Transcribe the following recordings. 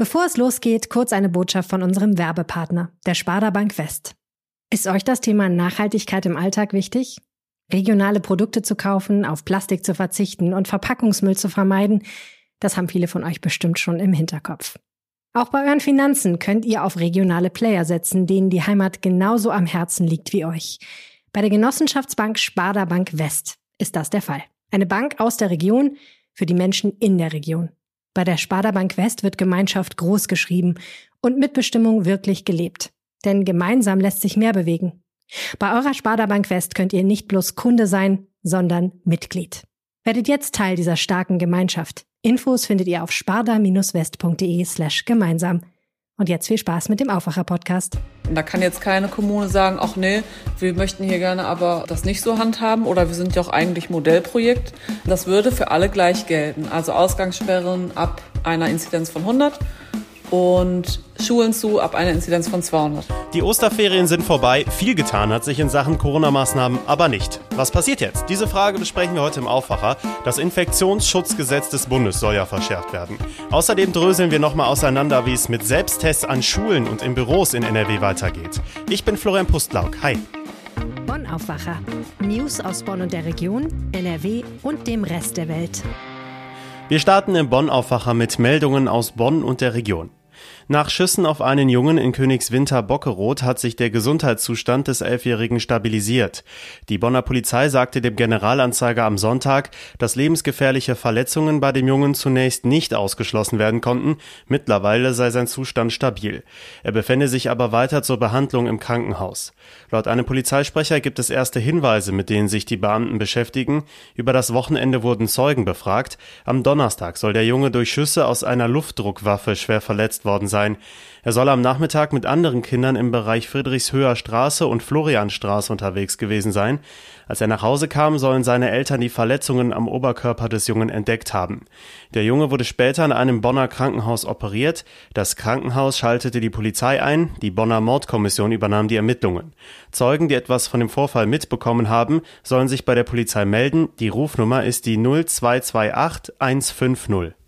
Bevor es losgeht, kurz eine Botschaft von unserem Werbepartner, der Sparda Bank West. Ist euch das Thema Nachhaltigkeit im Alltag wichtig? Regionale Produkte zu kaufen, auf Plastik zu verzichten und Verpackungsmüll zu vermeiden, das haben viele von euch bestimmt schon im Hinterkopf. Auch bei euren Finanzen könnt ihr auf regionale Player setzen, denen die Heimat genauso am Herzen liegt wie euch. Bei der Genossenschaftsbank Sparda Bank West ist das der Fall. Eine Bank aus der Region für die Menschen in der Region. Bei der Sparda Bank West wird Gemeinschaft groß geschrieben und Mitbestimmung wirklich gelebt. Denn gemeinsam lässt sich mehr bewegen. Bei eurer Sparda Bank West könnt ihr nicht bloß Kunde sein, sondern Mitglied. Werdet jetzt Teil dieser starken Gemeinschaft. Infos findet ihr auf sparda-west.de slash gemeinsam. Und jetzt viel Spaß mit dem Aufwacher-Podcast. Da kann jetzt keine Kommune sagen, ach nee, wir möchten hier gerne aber das nicht so handhaben oder wir sind ja auch eigentlich Modellprojekt. Das würde für alle gleich gelten. Also Ausgangssperren ab einer Inzidenz von 100 und Schulen zu ab einer Inzidenz von 200. Die Osterferien sind vorbei, viel getan hat sich in Sachen Corona-Maßnahmen aber nicht. Was passiert jetzt? Diese Frage besprechen wir heute im Aufwacher. Das Infektionsschutzgesetz des Bundes soll ja verschärft werden. Außerdem dröseln wir nochmal auseinander, wie es mit Selbsttests an Schulen und in Büros in NRW weitergeht. Ich bin Florian Pustlauk. Hi. Bonn Aufwacher. News aus Bonn und der Region, NRW und dem Rest der Welt. Wir starten im Bonn Aufwacher mit Meldungen aus Bonn und der Region. Nach Schüssen auf einen Jungen in Königswinter Bockeroth hat sich der Gesundheitszustand des Elfjährigen stabilisiert. Die Bonner Polizei sagte dem Generalanzeiger am Sonntag, dass lebensgefährliche Verletzungen bei dem Jungen zunächst nicht ausgeschlossen werden konnten. Mittlerweile sei sein Zustand stabil. Er befände sich aber weiter zur Behandlung im Krankenhaus. Laut einem Polizeisprecher gibt es erste Hinweise, mit denen sich die Beamten beschäftigen. Über das Wochenende wurden Zeugen befragt. Am Donnerstag soll der Junge durch Schüsse aus einer Luftdruckwaffe schwer verletzt worden sein sein. Er soll am Nachmittag mit anderen Kindern im Bereich Friedrichshöher Straße und Florianstraße unterwegs gewesen sein. Als er nach Hause kam, sollen seine Eltern die Verletzungen am Oberkörper des Jungen entdeckt haben. Der Junge wurde später in einem Bonner Krankenhaus operiert. Das Krankenhaus schaltete die Polizei ein. Die Bonner Mordkommission übernahm die Ermittlungen. Zeugen, die etwas von dem Vorfall mitbekommen haben, sollen sich bei der Polizei melden. Die Rufnummer ist die 0228 150.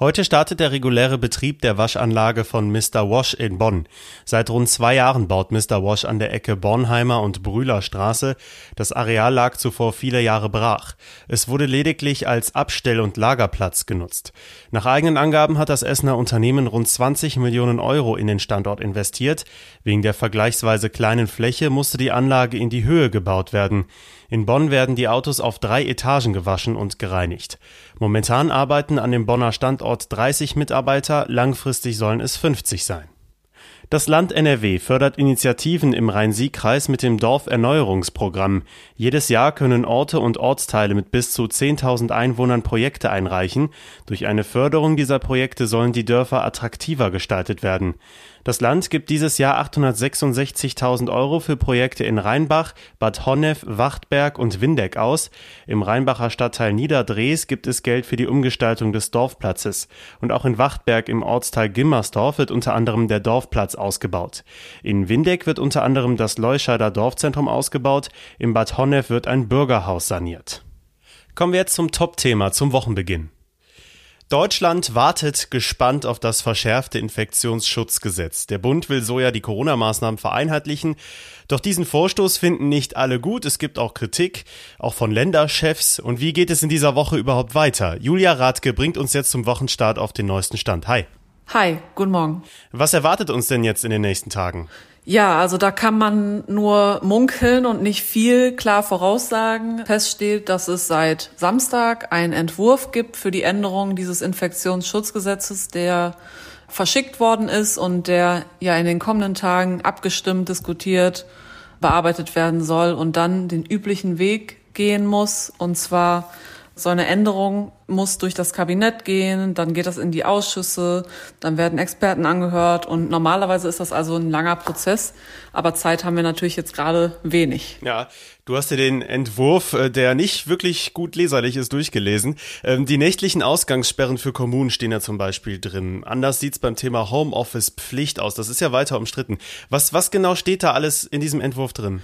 Heute startet der reguläre Betrieb der Waschanlage von Mr. Wash in Bonn. Seit rund zwei Jahren baut Mr. Wash an der Ecke Bornheimer und Brühler Straße. Das Areal lag zuvor viele Jahre brach. Es wurde lediglich als Abstell- und Lagerplatz genutzt. Nach eigenen Angaben hat das Essener Unternehmen rund 20 Millionen Euro in den Standort investiert. Wegen der vergleichsweise kleinen Fläche musste die Anlage in die Höhe gebaut werden. In Bonn werden die Autos auf drei Etagen gewaschen und gereinigt. Momentan arbeiten an dem Bonner Standort 30 Mitarbeiter, langfristig sollen es 50 sein. Das Land NRW fördert Initiativen im Rhein-Sieg-Kreis mit dem Dorferneuerungsprogramm. Jedes Jahr können Orte und Ortsteile mit bis zu 10.000 Einwohnern Projekte einreichen. Durch eine Förderung dieser Projekte sollen die Dörfer attraktiver gestaltet werden. Das Land gibt dieses Jahr 866.000 Euro für Projekte in Rheinbach, Bad Honnef, Wachtberg und Windeck aus. Im Rheinbacher Stadtteil Niederdrees gibt es Geld für die Umgestaltung des Dorfplatzes. Und auch in Wachtberg im Ortsteil Gimmersdorf wird unter anderem der Dorfplatz ausgebaut. In Windeck wird unter anderem das Leuscheider Dorfzentrum ausgebaut. Im Bad Honnef wird ein Bürgerhaus saniert. Kommen wir jetzt zum Top-Thema, zum Wochenbeginn. Deutschland wartet gespannt auf das verschärfte Infektionsschutzgesetz. Der Bund will so ja die Corona-Maßnahmen vereinheitlichen. Doch diesen Vorstoß finden nicht alle gut. Es gibt auch Kritik, auch von Länderchefs. Und wie geht es in dieser Woche überhaupt weiter? Julia Radke bringt uns jetzt zum Wochenstart auf den neuesten Stand. Hi. Hi, guten Morgen. Was erwartet uns denn jetzt in den nächsten Tagen? Ja, also da kann man nur munkeln und nicht viel klar voraussagen. Fest steht, dass es seit Samstag einen Entwurf gibt für die Änderung dieses Infektionsschutzgesetzes, der verschickt worden ist und der ja in den kommenden Tagen abgestimmt, diskutiert, bearbeitet werden soll und dann den üblichen Weg gehen muss, und zwar so eine Änderung muss durch das Kabinett gehen, dann geht das in die Ausschüsse, dann werden Experten angehört und normalerweise ist das also ein langer Prozess, aber Zeit haben wir natürlich jetzt gerade wenig. Ja, du hast dir den Entwurf, äh, der nicht wirklich gut leserlich ist, durchgelesen. Ähm, die nächtlichen Ausgangssperren für Kommunen stehen ja zum Beispiel drin. Anders sieht's beim Thema Homeoffice Pflicht aus. Das ist ja weiter umstritten. Was, was genau steht da alles in diesem Entwurf drin?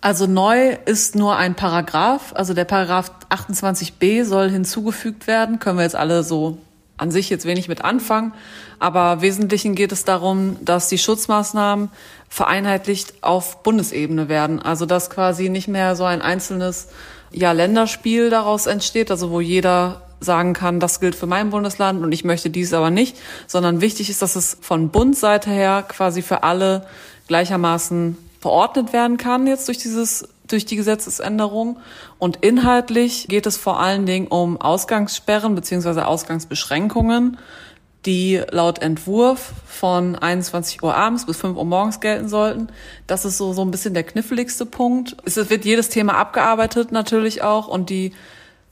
Also neu ist nur ein Paragraph, also der Paragraph 28b soll hinzugefügt werden, können wir jetzt alle so an sich jetzt wenig mit anfangen. Aber Wesentlichen geht es darum, dass die Schutzmaßnahmen vereinheitlicht auf Bundesebene werden. Also dass quasi nicht mehr so ein einzelnes ja, Länderspiel daraus entsteht, also wo jeder sagen kann, das gilt für mein Bundesland und ich möchte dies aber nicht, sondern wichtig ist, dass es von Bundseite her quasi für alle gleichermaßen verordnet werden kann jetzt durch dieses durch die Gesetzesänderung. Und inhaltlich geht es vor allen Dingen um Ausgangssperren beziehungsweise Ausgangsbeschränkungen, die laut Entwurf von 21 Uhr abends bis 5 Uhr morgens gelten sollten. Das ist so, so ein bisschen der kniffligste Punkt. Es wird jedes Thema abgearbeitet natürlich auch und die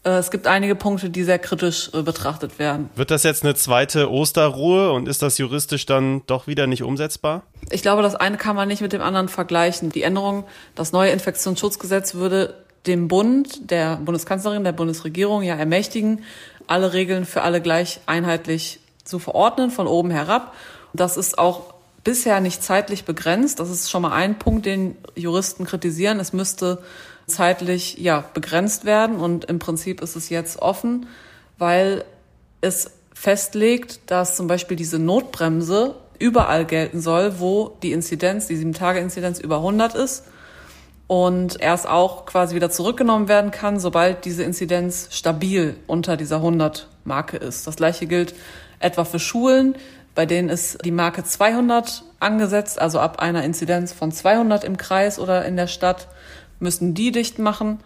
es gibt einige Punkte, die sehr kritisch äh, betrachtet werden. Wird das jetzt eine zweite Osterruhe und ist das juristisch dann doch wieder nicht umsetzbar? Ich glaube, das eine kann man nicht mit dem anderen vergleichen. Die Änderung, das neue Infektionsschutzgesetz würde dem Bund, der Bundeskanzlerin, der Bundesregierung ja ermächtigen, alle Regeln für alle gleich einheitlich zu verordnen, von oben herab. Das ist auch bisher nicht zeitlich begrenzt. Das ist schon mal ein Punkt, den Juristen kritisieren. Es müsste zeitlich ja begrenzt werden. Und im Prinzip ist es jetzt offen, weil es festlegt, dass zum Beispiel diese Notbremse überall gelten soll, wo die Inzidenz, die sieben Tage Inzidenz über 100 ist und erst auch quasi wieder zurückgenommen werden kann, sobald diese Inzidenz stabil unter dieser 100 Marke ist. Das gleiche gilt etwa für Schulen, bei denen ist die Marke 200 angesetzt, also ab einer Inzidenz von 200 im Kreis oder in der Stadt müssen die dicht machen.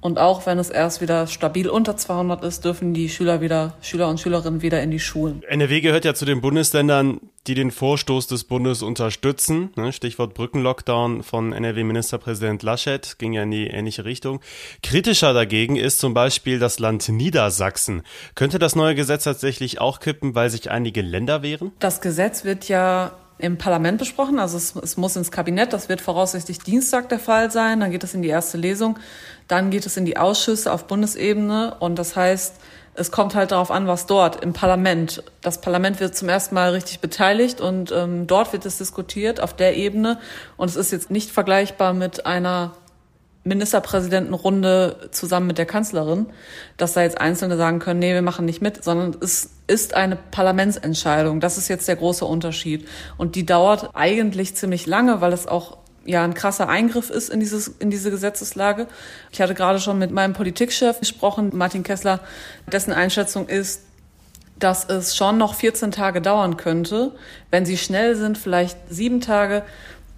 Und auch wenn es erst wieder stabil unter 200 ist, dürfen die Schüler wieder, Schüler und Schülerinnen wieder in die Schulen. NRW gehört ja zu den Bundesländern, die den Vorstoß des Bundes unterstützen. Ne, Stichwort Brückenlockdown von NRW-Ministerpräsident Laschet ging ja in die ähnliche Richtung. Kritischer dagegen ist zum Beispiel das Land Niedersachsen. Könnte das neue Gesetz tatsächlich auch kippen, weil sich einige Länder wehren? Das Gesetz wird ja im Parlament besprochen. Also es, es, muss ins Kabinett. Das wird voraussichtlich Dienstag der Fall sein. Dann geht es in die erste Lesung. Dann geht es in die Ausschüsse auf Bundesebene. Und das heißt, es kommt halt darauf an, was dort im Parlament. Das Parlament wird zum ersten Mal richtig beteiligt und ähm, dort wird es diskutiert auf der Ebene. Und es ist jetzt nicht vergleichbar mit einer Ministerpräsidentenrunde zusammen mit der Kanzlerin, dass da jetzt Einzelne sagen können, nee, wir machen nicht mit, sondern es ist eine Parlamentsentscheidung. Das ist jetzt der große Unterschied. Und die dauert eigentlich ziemlich lange, weil es auch ja ein krasser Eingriff ist in dieses in diese Gesetzeslage. Ich hatte gerade schon mit meinem Politikchef gesprochen, Martin Kessler, dessen Einschätzung ist, dass es schon noch 14 Tage dauern könnte, wenn sie schnell sind, vielleicht sieben Tage.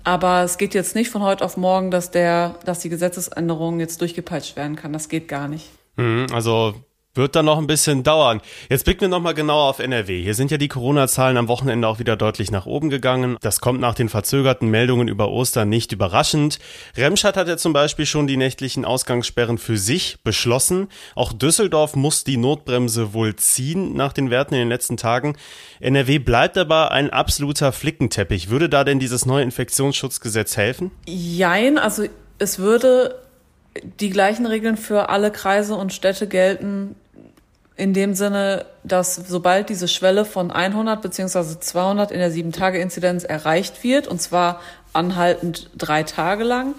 Aber es geht jetzt nicht von heute auf morgen, dass der, dass die Gesetzesänderung jetzt durchgepeitscht werden kann. Das geht gar nicht. Mhm, also wird dann noch ein bisschen dauern. Jetzt blicken wir nochmal genauer auf NRW. Hier sind ja die Corona-Zahlen am Wochenende auch wieder deutlich nach oben gegangen. Das kommt nach den verzögerten Meldungen über Ostern nicht überraschend. Remscheid hat ja zum Beispiel schon die nächtlichen Ausgangssperren für sich beschlossen. Auch Düsseldorf muss die Notbremse wohl ziehen nach den Werten in den letzten Tagen. NRW bleibt aber ein absoluter Flickenteppich. Würde da denn dieses neue Infektionsschutzgesetz helfen? Jein, also es würde die gleichen Regeln für alle Kreise und Städte gelten, in dem Sinne, dass sobald diese Schwelle von 100 beziehungsweise 200 in der 7-Tage-Inzidenz erreicht wird, und zwar anhaltend drei Tage lang,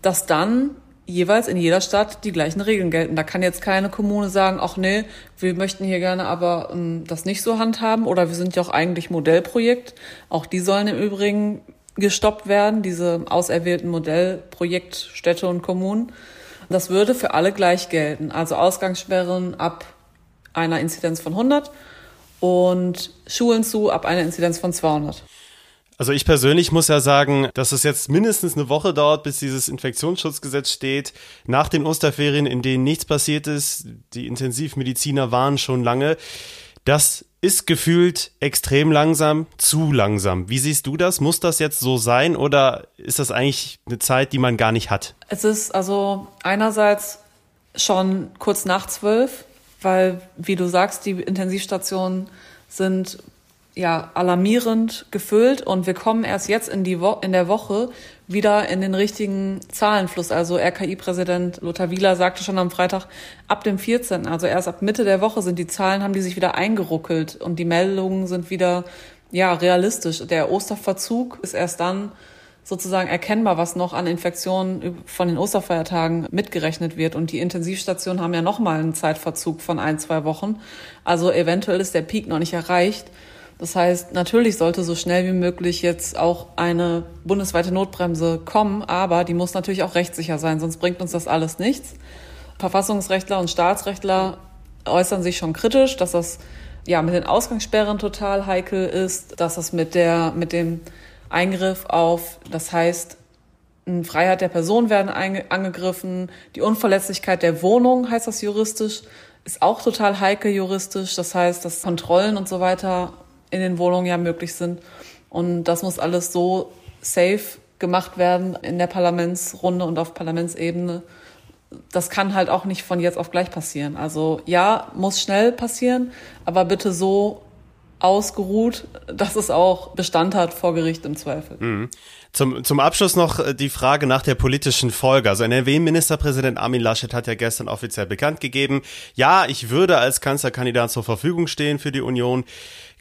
dass dann jeweils in jeder Stadt die gleichen Regeln gelten. Da kann jetzt keine Kommune sagen, ach nee, wir möchten hier gerne aber ähm, das nicht so handhaben oder wir sind ja auch eigentlich Modellprojekt. Auch die sollen im Übrigen gestoppt werden, diese auserwählten Modellprojektstädte und Kommunen. Das würde für alle gleich gelten. Also Ausgangssperren ab einer Inzidenz von 100 und Schulen zu ab einer Inzidenz von 200. Also ich persönlich muss ja sagen, dass es jetzt mindestens eine Woche dauert, bis dieses Infektionsschutzgesetz steht. Nach den Osterferien, in denen nichts passiert ist, die Intensivmediziner waren schon lange. Das ist gefühlt extrem langsam, zu langsam. Wie siehst du das? Muss das jetzt so sein oder ist das eigentlich eine Zeit, die man gar nicht hat? Es ist also einerseits schon kurz nach zwölf, weil, wie du sagst, die Intensivstationen sind ja alarmierend gefüllt und wir kommen erst jetzt in die Wo in der Woche wieder in den richtigen Zahlenfluss. Also RKI-Präsident Lothar Wieler sagte schon am Freitag, ab dem 14., also erst ab Mitte der Woche sind die Zahlen, haben die sich wieder eingeruckelt und die Meldungen sind wieder ja realistisch. Der Osterverzug ist erst dann sozusagen erkennbar, was noch an Infektionen von den Osterfeiertagen mitgerechnet wird. Und die Intensivstationen haben ja nochmal einen Zeitverzug von ein, zwei Wochen. Also eventuell ist der Peak noch nicht erreicht. Das heißt, natürlich sollte so schnell wie möglich jetzt auch eine bundesweite Notbremse kommen, aber die muss natürlich auch rechtssicher sein, sonst bringt uns das alles nichts. Verfassungsrechtler und Staatsrechtler äußern sich schon kritisch, dass das ja mit den Ausgangssperren total heikel ist, dass das mit der mit dem Eingriff auf, das heißt, Freiheit der Person werden angegriffen, die Unverletzlichkeit der Wohnung heißt das juristisch, ist auch total heikel juristisch. Das heißt, dass Kontrollen und so weiter in den Wohnungen ja möglich sind. Und das muss alles so safe gemacht werden in der Parlamentsrunde und auf Parlamentsebene. Das kann halt auch nicht von jetzt auf gleich passieren. Also ja, muss schnell passieren, aber bitte so ausgeruht, dass es auch Bestand hat vor Gericht im Zweifel. Mhm. Zum, zum Abschluss noch äh, die Frage nach der politischen Folge. Also NRW-Ministerpräsident Armin Laschet hat ja gestern offiziell bekannt gegeben, ja, ich würde als Kanzlerkandidat zur Verfügung stehen für die Union.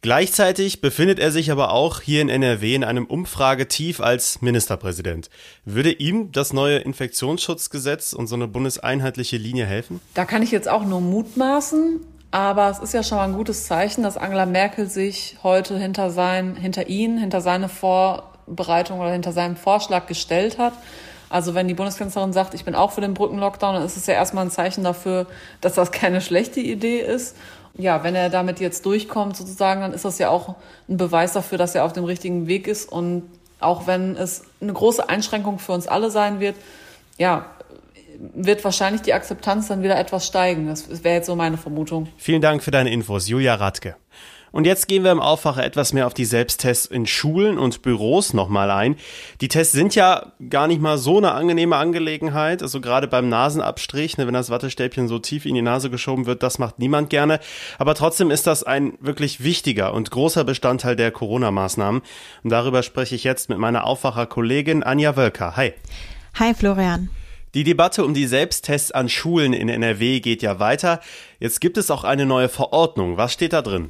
Gleichzeitig befindet er sich aber auch hier in NRW in einem Umfragetief als Ministerpräsident. Würde ihm das neue Infektionsschutzgesetz und so eine bundeseinheitliche Linie helfen? Da kann ich jetzt auch nur mutmaßen. Aber es ist ja schon mal ein gutes Zeichen, dass Angela Merkel sich heute hinter sein, hinter ihn, hinter seine Vorbereitung oder hinter seinem Vorschlag gestellt hat. Also wenn die Bundeskanzlerin sagt, ich bin auch für den Brückenlockdown, dann ist es ja erstmal ein Zeichen dafür, dass das keine schlechte Idee ist. Ja, wenn er damit jetzt durchkommt sozusagen, dann ist das ja auch ein Beweis dafür, dass er auf dem richtigen Weg ist. Und auch wenn es eine große Einschränkung für uns alle sein wird, ja, wird wahrscheinlich die Akzeptanz dann wieder etwas steigen. Das wäre jetzt so meine Vermutung. Vielen Dank für deine Infos, Julia Radke. Und jetzt gehen wir im Aufwacher etwas mehr auf die Selbsttests in Schulen und Büros nochmal ein. Die Tests sind ja gar nicht mal so eine angenehme Angelegenheit. Also gerade beim Nasenabstrich, ne, wenn das Wattestäbchen so tief in die Nase geschoben wird, das macht niemand gerne. Aber trotzdem ist das ein wirklich wichtiger und großer Bestandteil der Corona-Maßnahmen. Und darüber spreche ich jetzt mit meiner Aufwacher-Kollegin Anja Wölker. Hi. Hi Florian. Die Debatte um die Selbsttests an Schulen in NRW geht ja weiter. Jetzt gibt es auch eine neue Verordnung. Was steht da drin?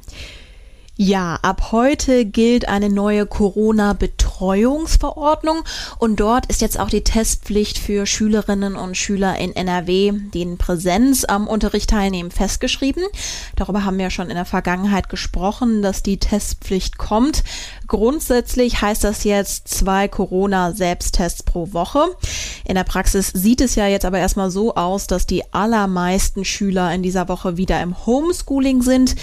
Ja, ab heute gilt eine neue Corona-Betreuungsverordnung und dort ist jetzt auch die Testpflicht für Schülerinnen und Schüler in NRW, die in Präsenz am Unterricht teilnehmen, festgeschrieben. Darüber haben wir schon in der Vergangenheit gesprochen, dass die Testpflicht kommt. Grundsätzlich heißt das jetzt zwei Corona-Selbsttests pro Woche. In der Praxis sieht es ja jetzt aber erstmal so aus, dass die allermeisten Schüler in dieser Woche wieder im Homeschooling sind.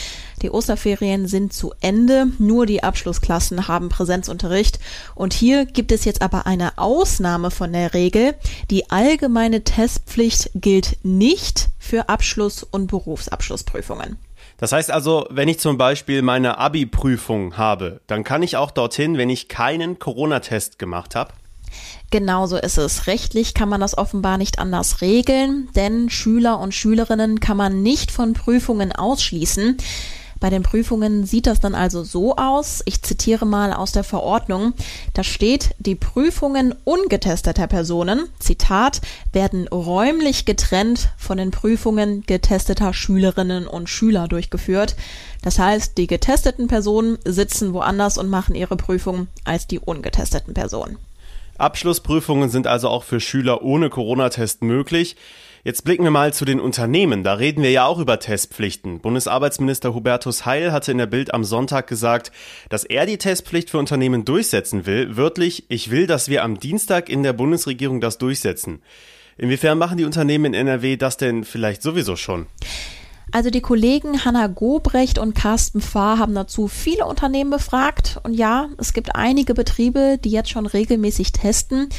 Die Osterferien sind zu Ende, nur die Abschlussklassen haben Präsenzunterricht. Und hier gibt es jetzt aber eine Ausnahme von der Regel. Die allgemeine Testpflicht gilt nicht für Abschluss- und Berufsabschlussprüfungen. Das heißt also, wenn ich zum Beispiel meine Abi-Prüfung habe, dann kann ich auch dorthin, wenn ich keinen Corona-Test gemacht habe? Genauso ist es. Rechtlich kann man das offenbar nicht anders regeln, denn Schüler und Schülerinnen kann man nicht von Prüfungen ausschließen. Bei den Prüfungen sieht das dann also so aus, ich zitiere mal aus der Verordnung, da steht, die Prüfungen ungetesteter Personen, Zitat, werden räumlich getrennt von den Prüfungen getesteter Schülerinnen und Schüler durchgeführt. Das heißt, die getesteten Personen sitzen woanders und machen ihre Prüfung als die ungetesteten Personen. Abschlussprüfungen sind also auch für Schüler ohne Corona-Test möglich. Jetzt blicken wir mal zu den Unternehmen. Da reden wir ja auch über Testpflichten. Bundesarbeitsminister Hubertus Heil hatte in der Bild am Sonntag gesagt, dass er die Testpflicht für Unternehmen durchsetzen will. Wörtlich, ich will, dass wir am Dienstag in der Bundesregierung das durchsetzen. Inwiefern machen die Unternehmen in NRW das denn vielleicht sowieso schon? Also die Kollegen Hanna Gobrecht und Carsten Fahr haben dazu viele Unternehmen befragt. Und ja, es gibt einige Betriebe, die jetzt schon regelmäßig testen.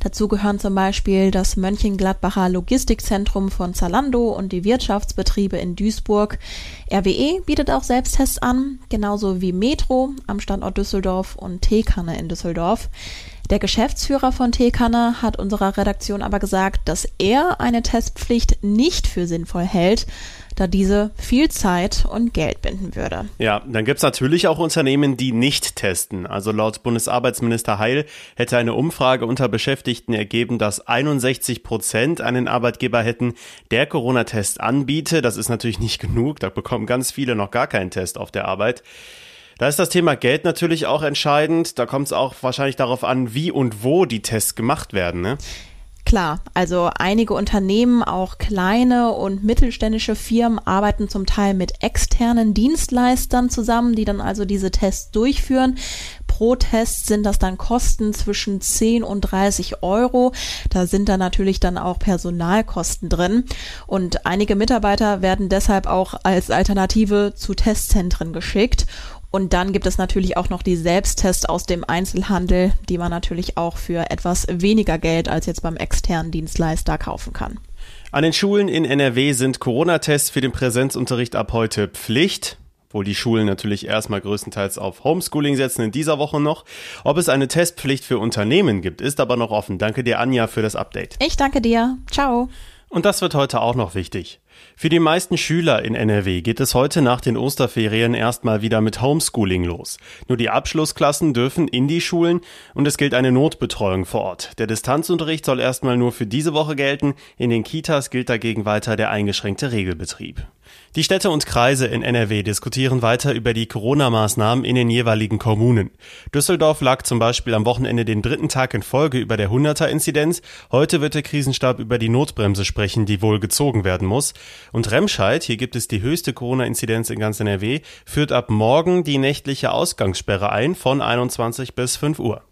Dazu gehören zum Beispiel das Mönchengladbacher Logistikzentrum von Zalando und die Wirtschaftsbetriebe in Duisburg. RWE bietet auch Selbsttests an, genauso wie Metro am Standort Düsseldorf und Teekanne in Düsseldorf. Der Geschäftsführer von Teekanne hat unserer Redaktion aber gesagt, dass er eine Testpflicht nicht für sinnvoll hält, da diese viel Zeit und Geld binden würde. Ja, dann gibt's natürlich auch Unternehmen, die nicht testen. Also laut Bundesarbeitsminister Heil hätte eine Umfrage unter Beschäftigten ergeben, dass 61 Prozent einen Arbeitgeber hätten, der Corona-Test anbiete. Das ist natürlich nicht genug. Da bekommen ganz viele noch gar keinen Test auf der Arbeit. Da ist das Thema Geld natürlich auch entscheidend. Da kommt es auch wahrscheinlich darauf an, wie und wo die Tests gemacht werden. Ne? Klar, also einige Unternehmen, auch kleine und mittelständische Firmen arbeiten zum Teil mit externen Dienstleistern zusammen, die dann also diese Tests durchführen. Pro Test sind das dann Kosten zwischen 10 und 30 Euro. Da sind dann natürlich dann auch Personalkosten drin. Und einige Mitarbeiter werden deshalb auch als Alternative zu Testzentren geschickt. Und dann gibt es natürlich auch noch die Selbsttests aus dem Einzelhandel, die man natürlich auch für etwas weniger Geld als jetzt beim externen Dienstleister kaufen kann. An den Schulen in NRW sind Corona-Tests für den Präsenzunterricht ab heute Pflicht obwohl die Schulen natürlich erstmal größtenteils auf Homeschooling setzen in dieser Woche noch. Ob es eine Testpflicht für Unternehmen gibt, ist aber noch offen. Danke dir, Anja, für das Update. Ich danke dir. Ciao. Und das wird heute auch noch wichtig. Für die meisten Schüler in NRW geht es heute nach den Osterferien erstmal wieder mit Homeschooling los. Nur die Abschlussklassen dürfen in die Schulen und es gilt eine Notbetreuung vor Ort. Der Distanzunterricht soll erstmal nur für diese Woche gelten. In den Kitas gilt dagegen weiter der eingeschränkte Regelbetrieb. Die Städte und Kreise in NRW diskutieren weiter über die Corona-Maßnahmen in den jeweiligen Kommunen. Düsseldorf lag zum Beispiel am Wochenende den dritten Tag in Folge über der 100er-Inzidenz. Heute wird der Krisenstab über die Notbremse sprechen, die wohl gezogen werden muss. Und Remscheid, hier gibt es die höchste Corona-Inzidenz in ganz NRW, führt ab morgen die nächtliche Ausgangssperre ein von 21 bis 5 Uhr.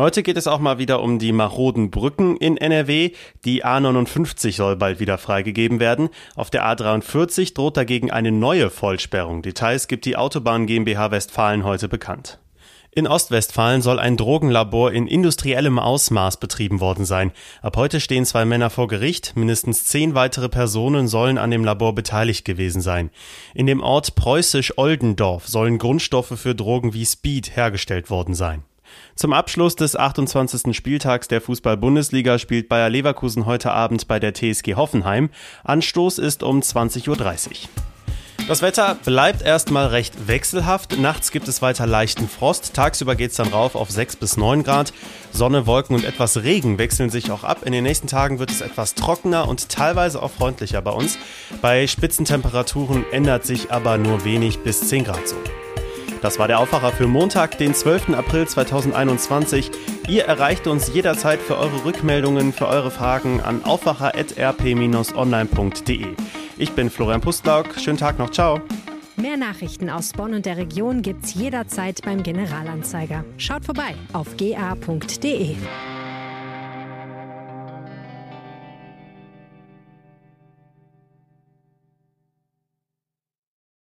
Heute geht es auch mal wieder um die maroden Brücken in NRW. Die A59 soll bald wieder freigegeben werden. Auf der A43 droht dagegen eine neue Vollsperrung. Details gibt die Autobahn GmbH Westfalen heute bekannt. In Ostwestfalen soll ein Drogenlabor in industriellem Ausmaß betrieben worden sein. Ab heute stehen zwei Männer vor Gericht. Mindestens zehn weitere Personen sollen an dem Labor beteiligt gewesen sein. In dem Ort Preußisch-Oldendorf sollen Grundstoffe für Drogen wie Speed hergestellt worden sein. Zum Abschluss des 28. Spieltags der Fußball-Bundesliga spielt Bayer Leverkusen heute Abend bei der TSG Hoffenheim. Anstoß ist um 20.30 Uhr. Das Wetter bleibt erstmal recht wechselhaft. Nachts gibt es weiter leichten Frost. Tagsüber geht es dann rauf auf 6 bis 9 Grad. Sonne, Wolken und etwas Regen wechseln sich auch ab. In den nächsten Tagen wird es etwas trockener und teilweise auch freundlicher bei uns. Bei Spitzentemperaturen ändert sich aber nur wenig bis 10 Grad so. Das war der Aufwacher für Montag, den 12. April 2021. Ihr erreicht uns jederzeit für eure Rückmeldungen, für eure Fragen an aufwacher.rp-online.de. Ich bin Florian Pustlauk. Schönen Tag noch. Ciao. Mehr Nachrichten aus Bonn und der Region gibt's jederzeit beim Generalanzeiger. Schaut vorbei auf ga.de.